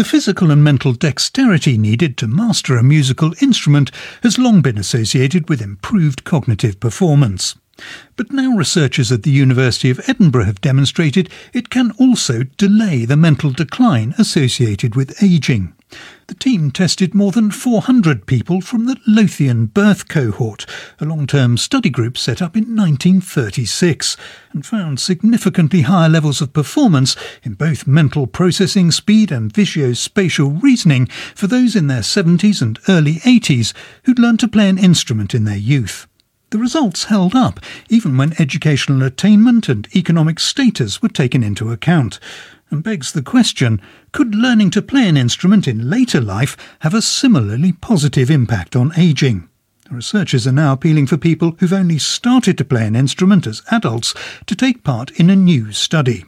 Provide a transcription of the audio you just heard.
The physical and mental dexterity needed to master a musical instrument has long been associated with improved cognitive performance. But now researchers at the University of Edinburgh have demonstrated it can also delay the mental decline associated with ageing. The team tested more than 400 people from the Lothian Birth Cohort, a long term study group set up in 1936, and found significantly higher levels of performance in both mental processing speed and visuospatial reasoning for those in their 70s and early 80s who'd learned to play an instrument in their youth. The results held up, even when educational attainment and economic status were taken into account and begs the question could learning to play an instrument in later life have a similarly positive impact on ageing? Researchers are now appealing for people who've only started to play an instrument as adults to take part in a new study.